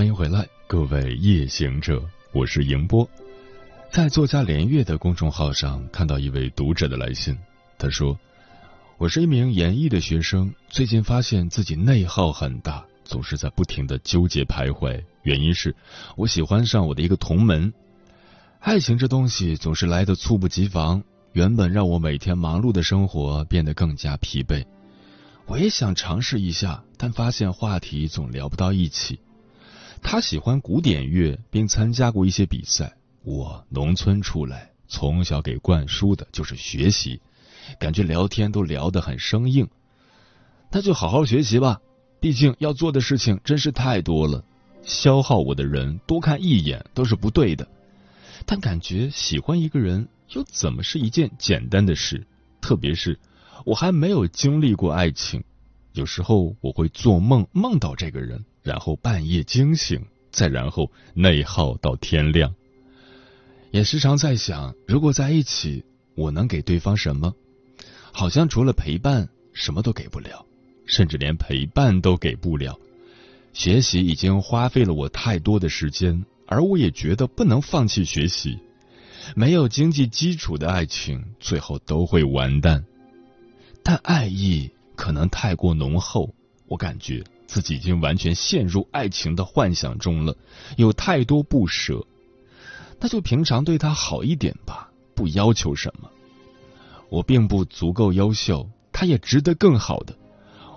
欢迎回来，各位夜行者，我是迎波。在作家连月的公众号上看到一位读者的来信，他说：“我是一名研艺的学生，最近发现自己内耗很大，总是在不停的纠结徘徊。原因是我喜欢上我的一个同门。爱情这东西总是来的猝不及防，原本让我每天忙碌的生活变得更加疲惫。我也想尝试一下，但发现话题总聊不到一起。”他喜欢古典乐，并参加过一些比赛。我农村出来，从小给灌输的就是学习，感觉聊天都聊得很生硬。那就好好学习吧，毕竟要做的事情真是太多了，消耗我的人多看一眼都是不对的。但感觉喜欢一个人又怎么是一件简单的事？特别是我还没有经历过爱情，有时候我会做梦梦到这个人。然后半夜惊醒，再然后内耗到天亮。也时常在想，如果在一起，我能给对方什么？好像除了陪伴，什么都给不了，甚至连陪伴都给不了。学习已经花费了我太多的时间，而我也觉得不能放弃学习。没有经济基础的爱情，最后都会完蛋。但爱意可能太过浓厚，我感觉。自己已经完全陷入爱情的幻想中了，有太多不舍，那就平常对他好一点吧，不要求什么。我并不足够优秀，他也值得更好的。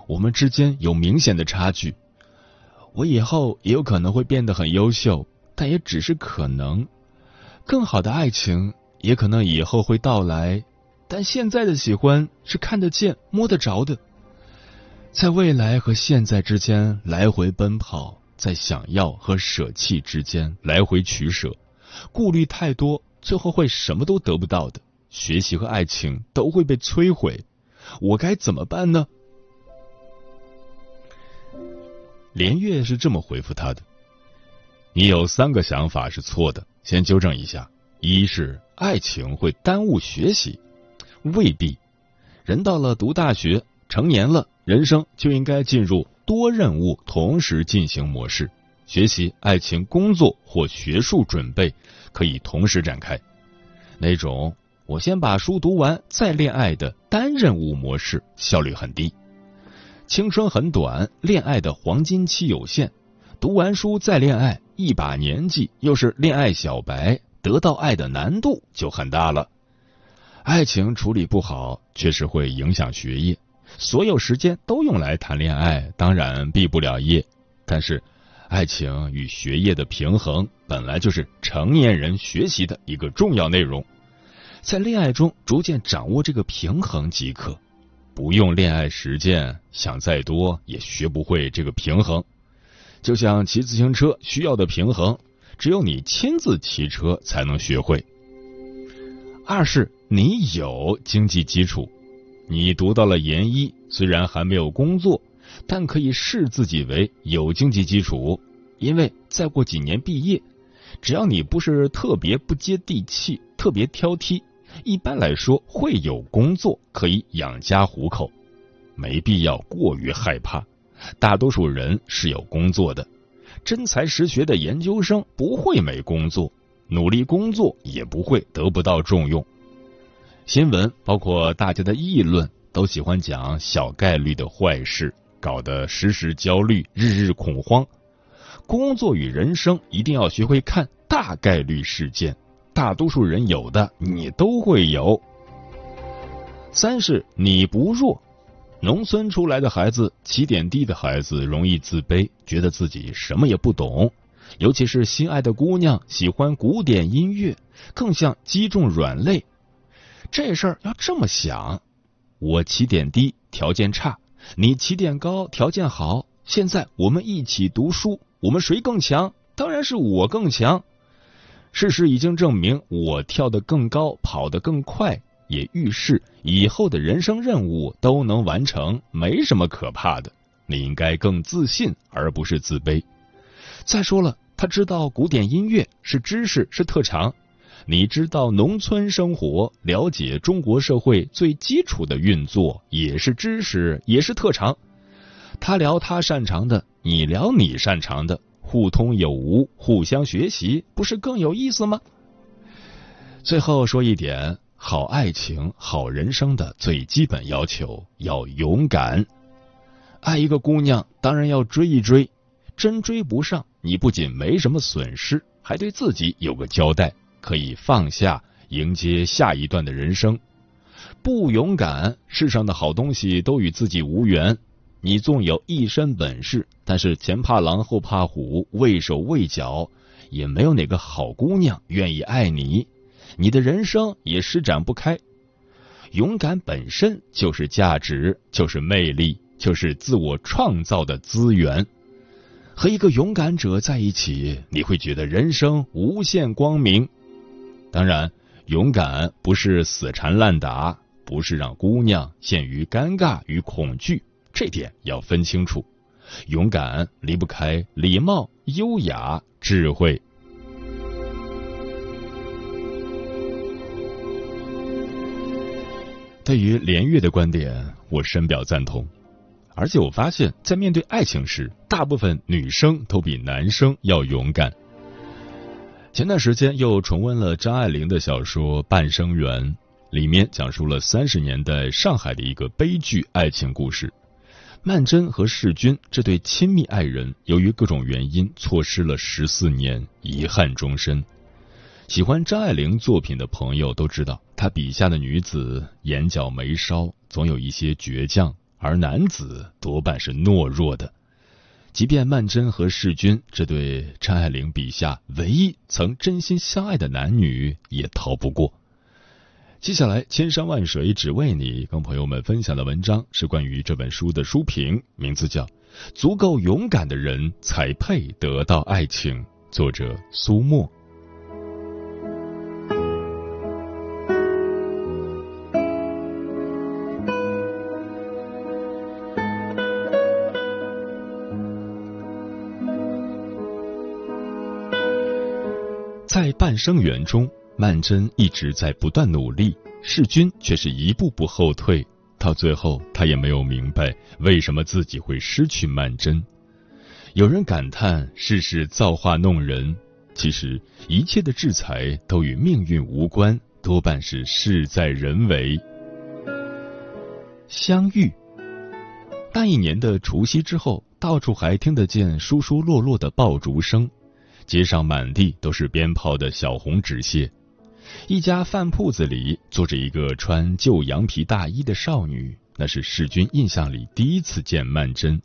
我们之间有明显的差距，我以后也有可能会变得很优秀，但也只是可能。更好的爱情也可能以后会到来，但现在的喜欢是看得见、摸得着的。在未来和现在之间来回奔跑，在想要和舍弃之间来回取舍，顾虑太多，最后会什么都得不到的。学习和爱情都会被摧毁，我该怎么办呢？连月是这么回复他的：“你有三个想法是错的，先纠正一下。一是爱情会耽误学习，未必。人到了读大学。”成年了，人生就应该进入多任务同时进行模式，学习、爱情、工作或学术准备可以同时展开。那种我先把书读完再恋爱的单任务模式效率很低。青春很短，恋爱的黄金期有限，读完书再恋爱，一把年纪又是恋爱小白，得到爱的难度就很大了。爱情处理不好，确实会影响学业。所有时间都用来谈恋爱，当然毕不了业。但是，爱情与学业的平衡本来就是成年人学习的一个重要内容，在恋爱中逐渐掌握这个平衡即可。不用恋爱实践，想再多也学不会这个平衡。就像骑自行车需要的平衡，只有你亲自骑车才能学会。二是你有经济基础。你读到了研一，虽然还没有工作，但可以视自己为有经济基础，因为再过几年毕业，只要你不是特别不接地气、特别挑剔，一般来说会有工作可以养家糊口，没必要过于害怕。大多数人是有工作的，真才实学的研究生不会没工作，努力工作也不会得不到重用。新闻包括大家的议论，都喜欢讲小概率的坏事，搞得时时焦虑，日日恐慌。工作与人生一定要学会看大概率事件，大多数人有的你都会有。三是你不弱，农村出来的孩子，起点低的孩子容易自卑，觉得自己什么也不懂，尤其是心爱的姑娘喜欢古典音乐，更像击中软肋。这事儿要这么想，我起点低，条件差，你起点高，条件好。现在我们一起读书，我们谁更强？当然是我更强。事实已经证明，我跳得更高，跑得更快，也预示以后的人生任务都能完成，没什么可怕的。你应该更自信，而不是自卑。再说了，他知道古典音乐是知识，是特长。你知道农村生活，了解中国社会最基础的运作，也是知识，也是特长。他聊他擅长的，你聊你擅长的，互通有无，互相学习，不是更有意思吗？最后说一点，好爱情、好人生的最基本要求要勇敢。爱一个姑娘，当然要追一追，真追不上，你不仅没什么损失，还对自己有个交代，可以放下，迎接下一段的人生。不勇敢，世上的好东西都与自己无缘。你纵有一身本事，但是前怕狼后怕虎，畏手畏脚，也没有哪个好姑娘愿意爱你，你的人生也施展不开。勇敢本身就是价值，就是魅力，就是自我创造的资源。和一个勇敢者在一起，你会觉得人生无限光明。当然，勇敢不是死缠烂打，不是让姑娘陷于尴尬与恐惧。这点要分清楚，勇敢离不开礼貌、优雅、智慧。对于连月的观点，我深表赞同。而且我发现，在面对爱情时，大部分女生都比男生要勇敢。前段时间又重温了张爱玲的小说《半生缘》，里面讲述了三十年代上海的一个悲剧爱情故事。曼桢和世钧这对亲密爱人，由于各种原因错失了十四年，遗憾终身。喜欢张爱玲作品的朋友都知道，她笔下的女子眼角眉梢总有一些倔强，而男子多半是懦弱的。即便曼桢和世钧这对张爱玲笔下唯一曾真心相爱的男女，也逃不过。接下来，千山万水只为你，跟朋友们分享的文章是关于这本书的书评，名字叫《足够勇敢的人才配得到爱情》，作者苏沫。半生缘中。曼桢一直在不断努力，世钧却是一步步后退。到最后，他也没有明白为什么自己会失去曼桢。有人感叹世事造化弄人，其实一切的制裁都与命运无关，多半是事在人为。相遇，那一年的除夕之后，到处还听得见疏疏落落的爆竹声，街上满地都是鞭炮的小红纸屑。一家饭铺子里坐着一个穿旧羊皮大衣的少女，那是世钧印象里第一次见曼桢。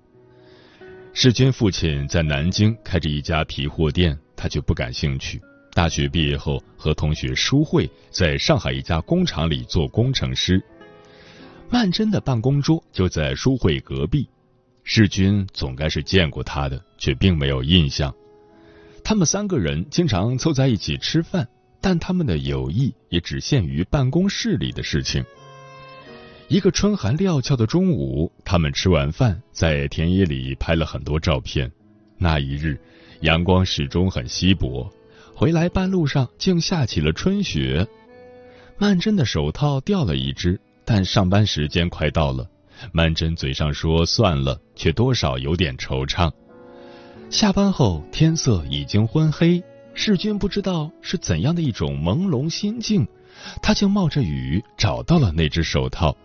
世钧父亲在南京开着一家皮货店，他却不感兴趣。大学毕业后和同学舒慧在上海一家工厂里做工程师。曼桢的办公桌就在舒慧隔壁，世钧总该是见过他的，却并没有印象。他们三个人经常凑在一起吃饭。但他们的友谊也只限于办公室里的事情。一个春寒料峭的中午，他们吃完饭，在田野里拍了很多照片。那一日，阳光始终很稀薄，回来半路上竟下起了春雪。曼桢的手套掉了一只，但上班时间快到了，曼桢嘴上说算了，却多少有点惆怅。下班后，天色已经昏黑。世钧不知道是怎样的一种朦胧心境，他竟冒着雨找到了那只手套。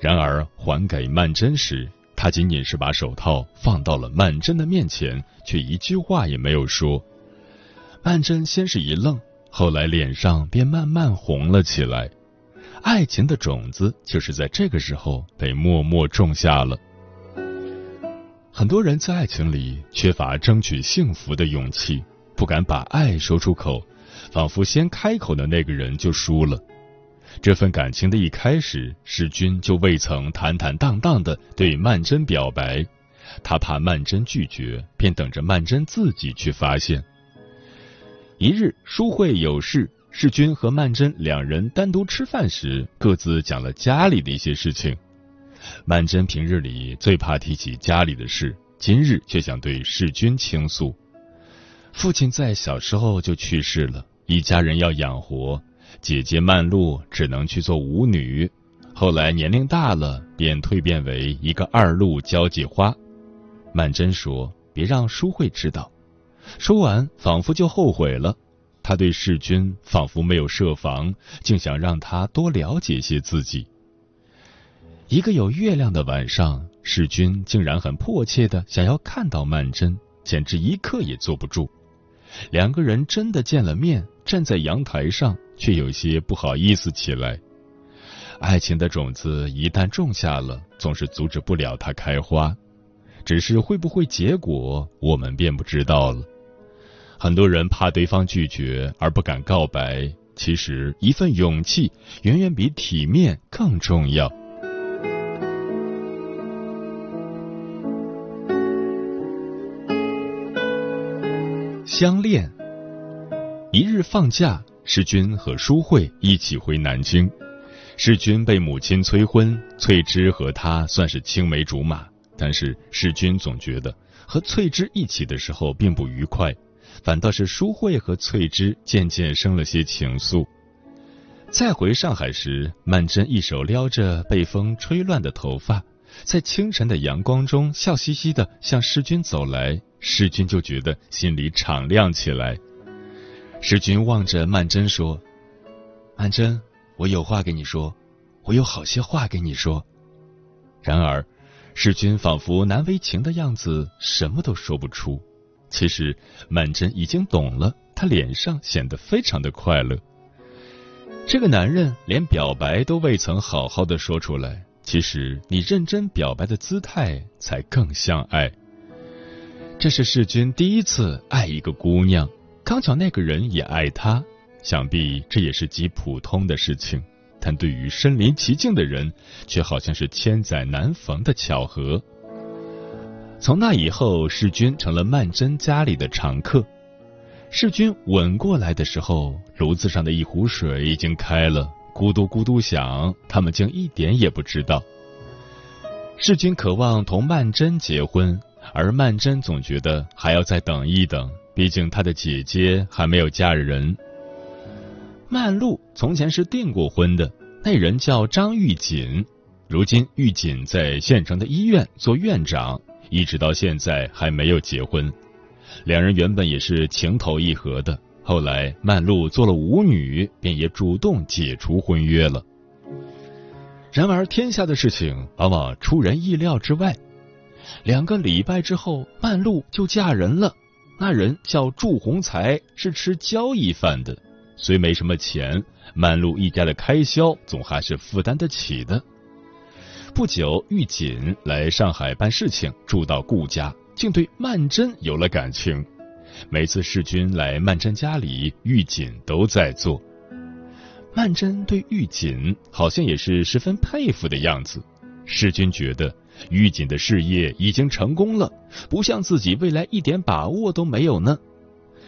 然而还给曼桢时，他他仅仅是把手套放到了曼桢的面前，却一句话也没有说。曼桢先是一愣，后来脸上便慢慢红了起来。爱情的种子就是在这个时候被默默种下了。很多人在爱情里缺乏争取幸福的勇气，不敢把爱说出口，仿佛先开口的那个人就输了。这份感情的一开始，世君就未曾坦坦荡荡的对曼桢表白，他怕曼桢拒绝，便等着曼桢自己去发现。一日，书会有事，世君和曼桢两人单独吃饭时，各自讲了家里的一些事情。曼桢平日里最怕提起家里的事，今日却想对世君倾诉。父亲在小时候就去世了，一家人要养活。姐姐曼璐只能去做舞女，后来年龄大了，便蜕变为一个二路交际花。曼桢说：“别让淑慧知道。”说完，仿佛就后悔了。他对世君仿佛没有设防，竟想让他多了解些自己。一个有月亮的晚上，世君竟然很迫切的想要看到曼桢，简直一刻也坐不住。两个人真的见了面，站在阳台上。却有些不好意思起来。爱情的种子一旦种下了，总是阻止不了它开花，只是会不会结果，我们便不知道了。很多人怕对方拒绝而不敢告白，其实一份勇气远远比体面更重要。相恋，一日放假。世君和淑慧一起回南京，世君被母亲催婚，翠芝和他算是青梅竹马。但是世君总觉得和翠芝一起的时候并不愉快，反倒是淑慧和翠芝渐渐生了些情愫。再回上海时，曼桢一手撩着被风吹乱的头发，在清晨的阳光中笑嘻嘻的向世君走来，世君就觉得心里敞亮起来。世君望着曼桢说：“曼桢，我有话跟你说，我有好些话跟你说。”然而，世君仿佛难为情的样子，什么都说不出。其实，曼桢已经懂了，他脸上显得非常的快乐。这个男人连表白都未曾好好的说出来，其实你认真表白的姿态才更像爱。这是世君第一次爱一个姑娘。刚巧那个人也爱他，想必这也是极普通的事情，但对于身临其境的人，却好像是千载难逢的巧合。从那以后，世君成了曼桢家里的常客。世君吻过来的时候，炉子上的一壶水已经开了，咕嘟咕嘟响，他们竟一点也不知道。世君渴望同曼桢结婚，而曼桢总觉得还要再等一等。毕竟她的姐姐还没有嫁人。曼璐从前是订过婚的，那人叫张玉锦，如今玉锦在县城的医院做院长，一直到现在还没有结婚。两人原本也是情投意合的，后来曼璐做了舞女，便也主动解除婚约了。然而天下的事情往往出人意料之外，两个礼拜之后，曼璐就嫁人了。那人叫祝鸿才，是吃交易饭的，虽没什么钱，曼璐一家的开销总还是负担得起的。不久，玉锦来上海办事情，住到顾家，竟对曼桢有了感情。每次世君来曼桢家里，玉锦都在做。曼桢对玉锦好像也是十分佩服的样子。世君觉得。玉锦的事业已经成功了，不像自己未来一点把握都没有呢。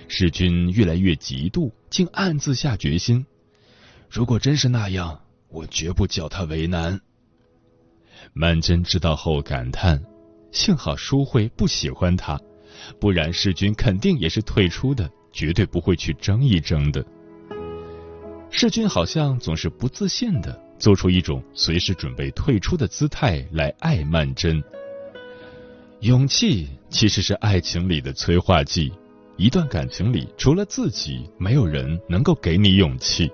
世君越来越嫉妒，竟暗自下决心：如果真是那样，我绝不叫他为难。曼桢知道后感叹：幸好淑慧不喜欢他，不然世君肯定也是退出的，绝对不会去争一争的。世君好像总是不自信的。做出一种随时准备退出的姿态来爱曼桢。勇气其实是爱情里的催化剂，一段感情里除了自己，没有人能够给你勇气。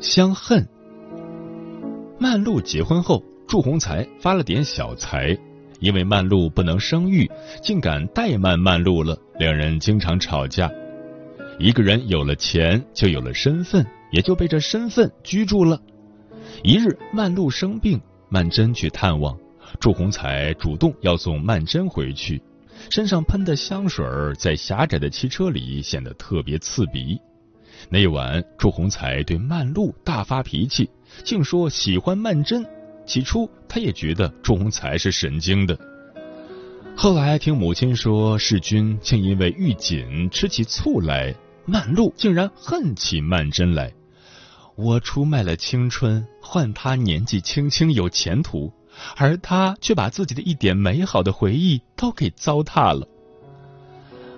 相恨。曼璐结婚后，祝鸿才发了点小财，因为曼璐不能生育，竟敢怠慢曼璐了，两人经常吵架。一个人有了钱，就有了身份，也就被这身份拘住了。一日，曼璐生病，曼桢去探望，祝鸿才主动要送曼桢回去，身上喷的香水在狭窄的汽车里显得特别刺鼻。那晚，祝鸿才对曼璐大发脾气，竟说喜欢曼桢。起初，他也觉得祝鸿才是神经的。后来听母亲说，世君竟因为玉锦吃起醋来。曼璐竟然恨起曼桢来，我出卖了青春，换他年纪轻轻有前途，而他却把自己的一点美好的回忆都给糟蹋了。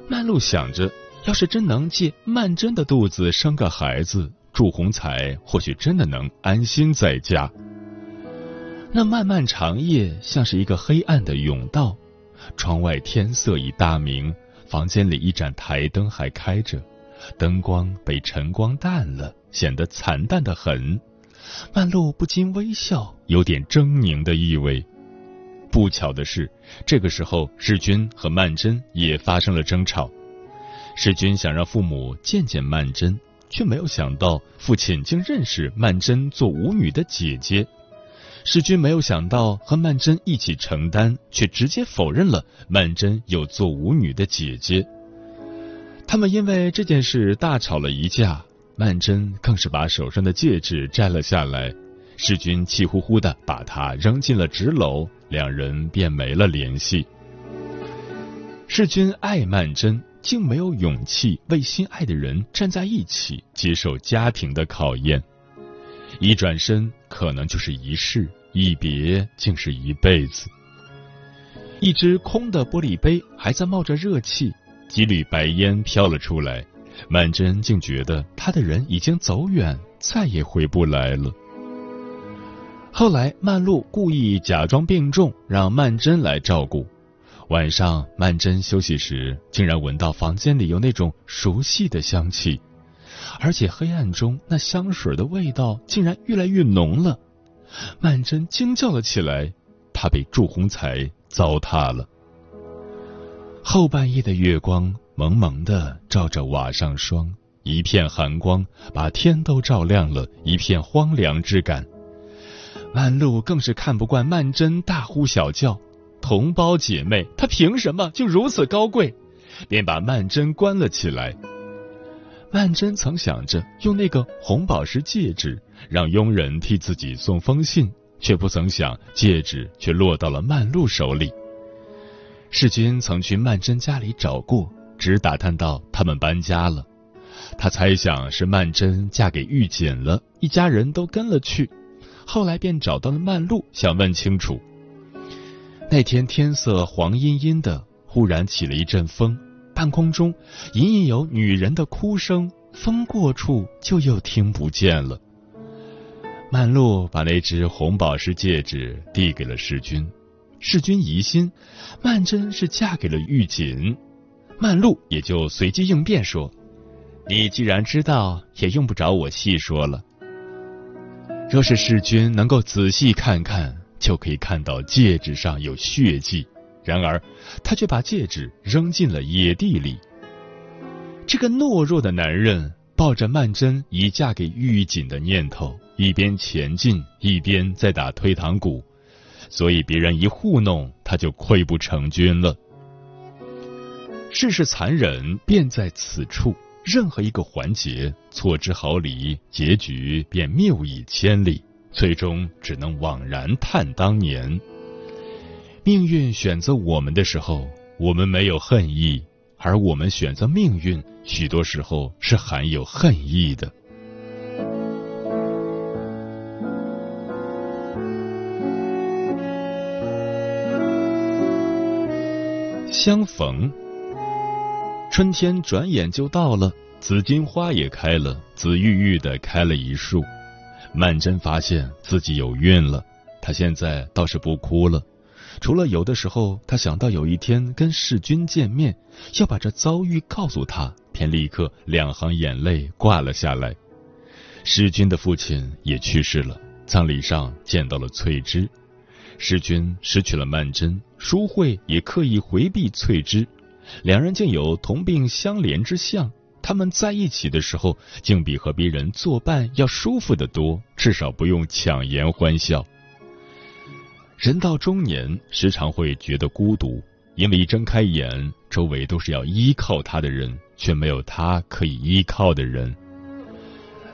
曼璐想着，要是真能借曼桢的肚子生个孩子，祝鸿才或许真的能安心在家。那漫漫长夜像是一个黑暗的甬道，窗外天色已大明，房间里一盏台灯还开着。灯光被晨光淡了，显得惨淡的很。曼璐不禁微笑，有点狰狞的意味。不巧的是，这个时候世君和曼桢也发生了争吵。世君想让父母见见曼桢，却没有想到父亲竟认识曼桢做舞女的姐姐。世君没有想到和曼桢一起承担，却直接否认了曼桢有做舞女的姐姐。他们因为这件事大吵了一架，曼桢更是把手上的戒指摘了下来，世君气呼呼的把它扔进了纸篓，两人便没了联系。世君爱曼桢，竟没有勇气为心爱的人站在一起，接受家庭的考验。一转身可能就是一世，一别竟是一辈子。一只空的玻璃杯还在冒着热气。几缕白烟飘了出来，曼桢竟觉得他的人已经走远，再也回不来了。后来，曼璐故意假装病重，让曼桢来照顾。晚上，曼桢休息时，竟然闻到房间里有那种熟悉的香气，而且黑暗中那香水的味道竟然越来越浓了。曼桢惊叫了起来，她被祝鸿才糟蹋了。后半夜的月光蒙蒙的照着瓦上霜，一片寒光把天都照亮了，一片荒凉之感。曼璐更是看不惯曼桢大呼小叫，同胞姐妹，她凭什么就如此高贵？便把曼桢关了起来。曼桢曾想着用那个红宝石戒指让佣人替自己送封信，却不曾想戒指却落到了曼璐手里。世君曾去曼桢家里找过，只打探到他们搬家了。他猜想是曼桢嫁给玉锦了，一家人都跟了去。后来便找到了曼璐，想问清楚。那天天色黄阴阴的，忽然起了一阵风，半空中隐隐有女人的哭声，风过处就又听不见了。曼璐把那只红宝石戒指递给了世君。世君疑心，曼桢是嫁给了玉锦，曼璐也就随机应变说：“你既然知道，也用不着我细说了。若是世君能够仔细看看，就可以看到戒指上有血迹。然而，他却把戒指扔进了野地里。这个懦弱的男人抱着曼桢已嫁给玉锦的念头，一边前进，一边在打退堂鼓。”所以别人一糊弄，他就溃不成军了。世事残忍，便在此处。任何一个环节错之毫厘，结局便谬以千里，最终只能惘然叹当年。命运选择我们的时候，我们没有恨意；而我们选择命运，许多时候是含有恨意的。相逢，春天转眼就到了，紫荆花也开了，紫郁郁的开了一树。曼桢发现自己有孕了，她现在倒是不哭了，除了有的时候她想到有一天跟世君见面，要把这遭遇告诉他，便立刻两行眼泪挂了下来。世军的父亲也去世了，葬礼上见到了翠芝。世军失去了曼桢，淑慧也刻意回避翠芝，两人竟有同病相怜之象。他们在一起的时候，竟比和别人作伴要舒服得多，至少不用强颜欢笑。人到中年，时常会觉得孤独，因为一睁开眼，周围都是要依靠他的人，却没有他可以依靠的人。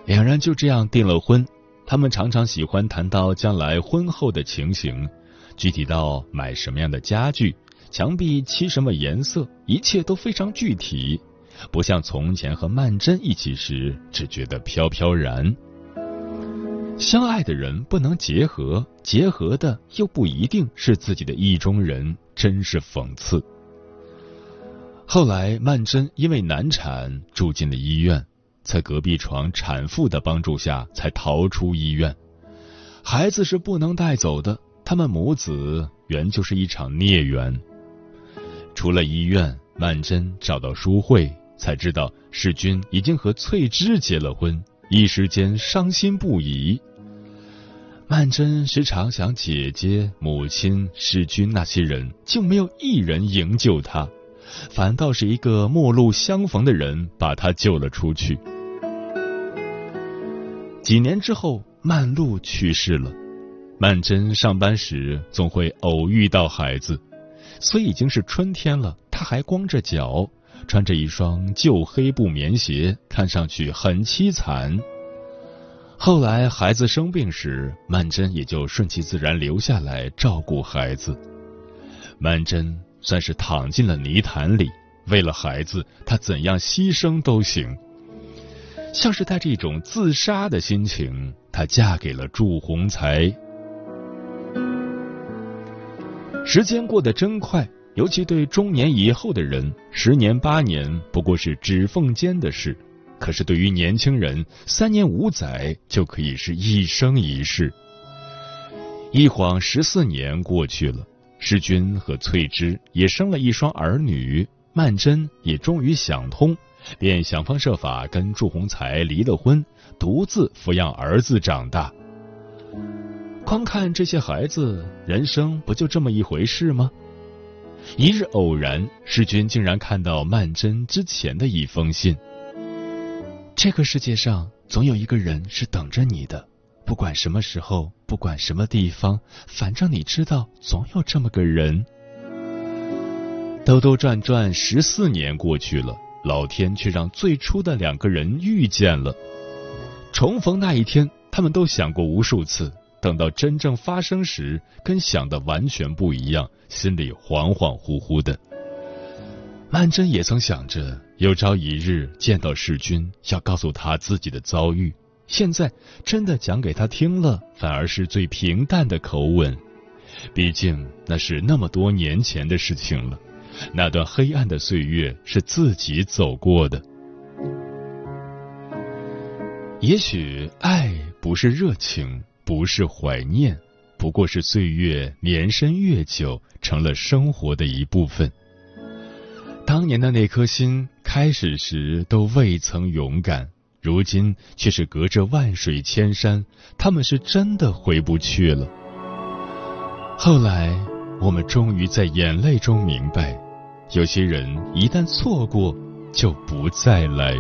两人就这样订了婚。他们常常喜欢谈到将来婚后的情形，具体到买什么样的家具、墙壁漆什么颜色，一切都非常具体，不像从前和曼桢一起时只觉得飘飘然。相爱的人不能结合，结合的又不一定是自己的意中人，真是讽刺。后来，曼桢因为难产住进了医院。在隔壁床产妇的帮助下，才逃出医院。孩子是不能带走的，他们母子原就是一场孽缘。出了医院，曼桢找到淑慧，才知道世君已经和翠芝结了婚，一时间伤心不已。曼桢时常想姐姐、母亲、世君那些人，竟没有一人营救她，反倒是一个陌路相逢的人把她救了出去。几年之后，曼璐去世了。曼桢上班时总会偶遇到孩子，虽已经是春天了，他还光着脚，穿着一双旧黑布棉鞋，看上去很凄惨。后来孩子生病时，曼桢也就顺其自然留下来照顾孩子。曼桢算是躺进了泥潭里，为了孩子，她怎样牺牲都行。像是带着一种自杀的心情，她嫁给了祝鸿才。时间过得真快，尤其对中年以后的人，十年八年不过是指缝间的事；可是对于年轻人，三年五载就可以是一生一世。一晃十四年过去了，世君和翠芝也生了一双儿女，曼桢也终于想通。便想方设法跟祝鸿才离了婚，独自抚养儿子长大。光看这些孩子，人生不就这么一回事吗？一日偶然，世君竟然看到曼桢之前的一封信。这个世界上总有一个人是等着你的，不管什么时候，不管什么地方，反正你知道，总有这么个人。兜兜转转，十四年过去了。老天却让最初的两个人遇见了。重逢那一天，他们都想过无数次，等到真正发生时，跟想的完全不一样，心里恍恍惚惚的。曼桢也曾想着有朝一日见到世君，要告诉他自己的遭遇。现在真的讲给他听了，反而是最平淡的口吻。毕竟那是那么多年前的事情了。那段黑暗的岁月是自己走过的。也许爱不是热情，不是怀念，不过是岁月年深月久，成了生活的一部分。当年的那颗心，开始时都未曾勇敢，如今却是隔着万水千山，他们是真的回不去了。后来，我们终于在眼泪中明白。有些人一旦错过，就不再来。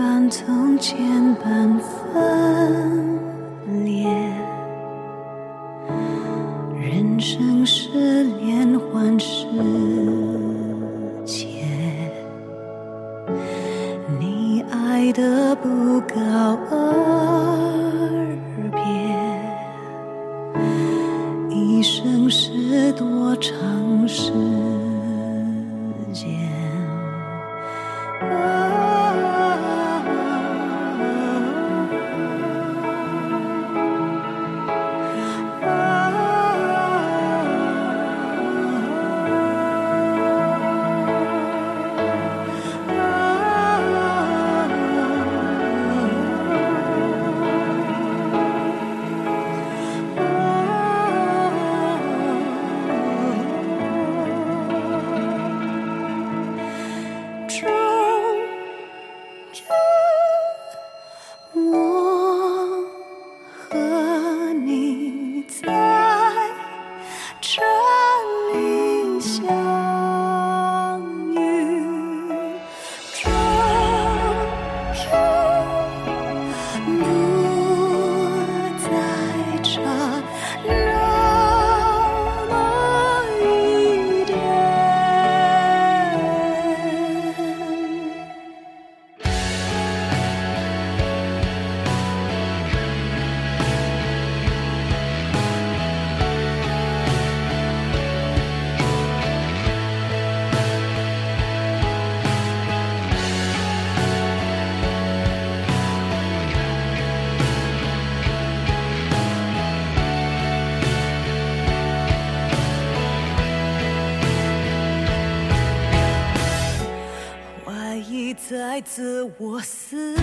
半从前半分裂，人生是连环世界，你爱的不告而别，一生。是多长时自我思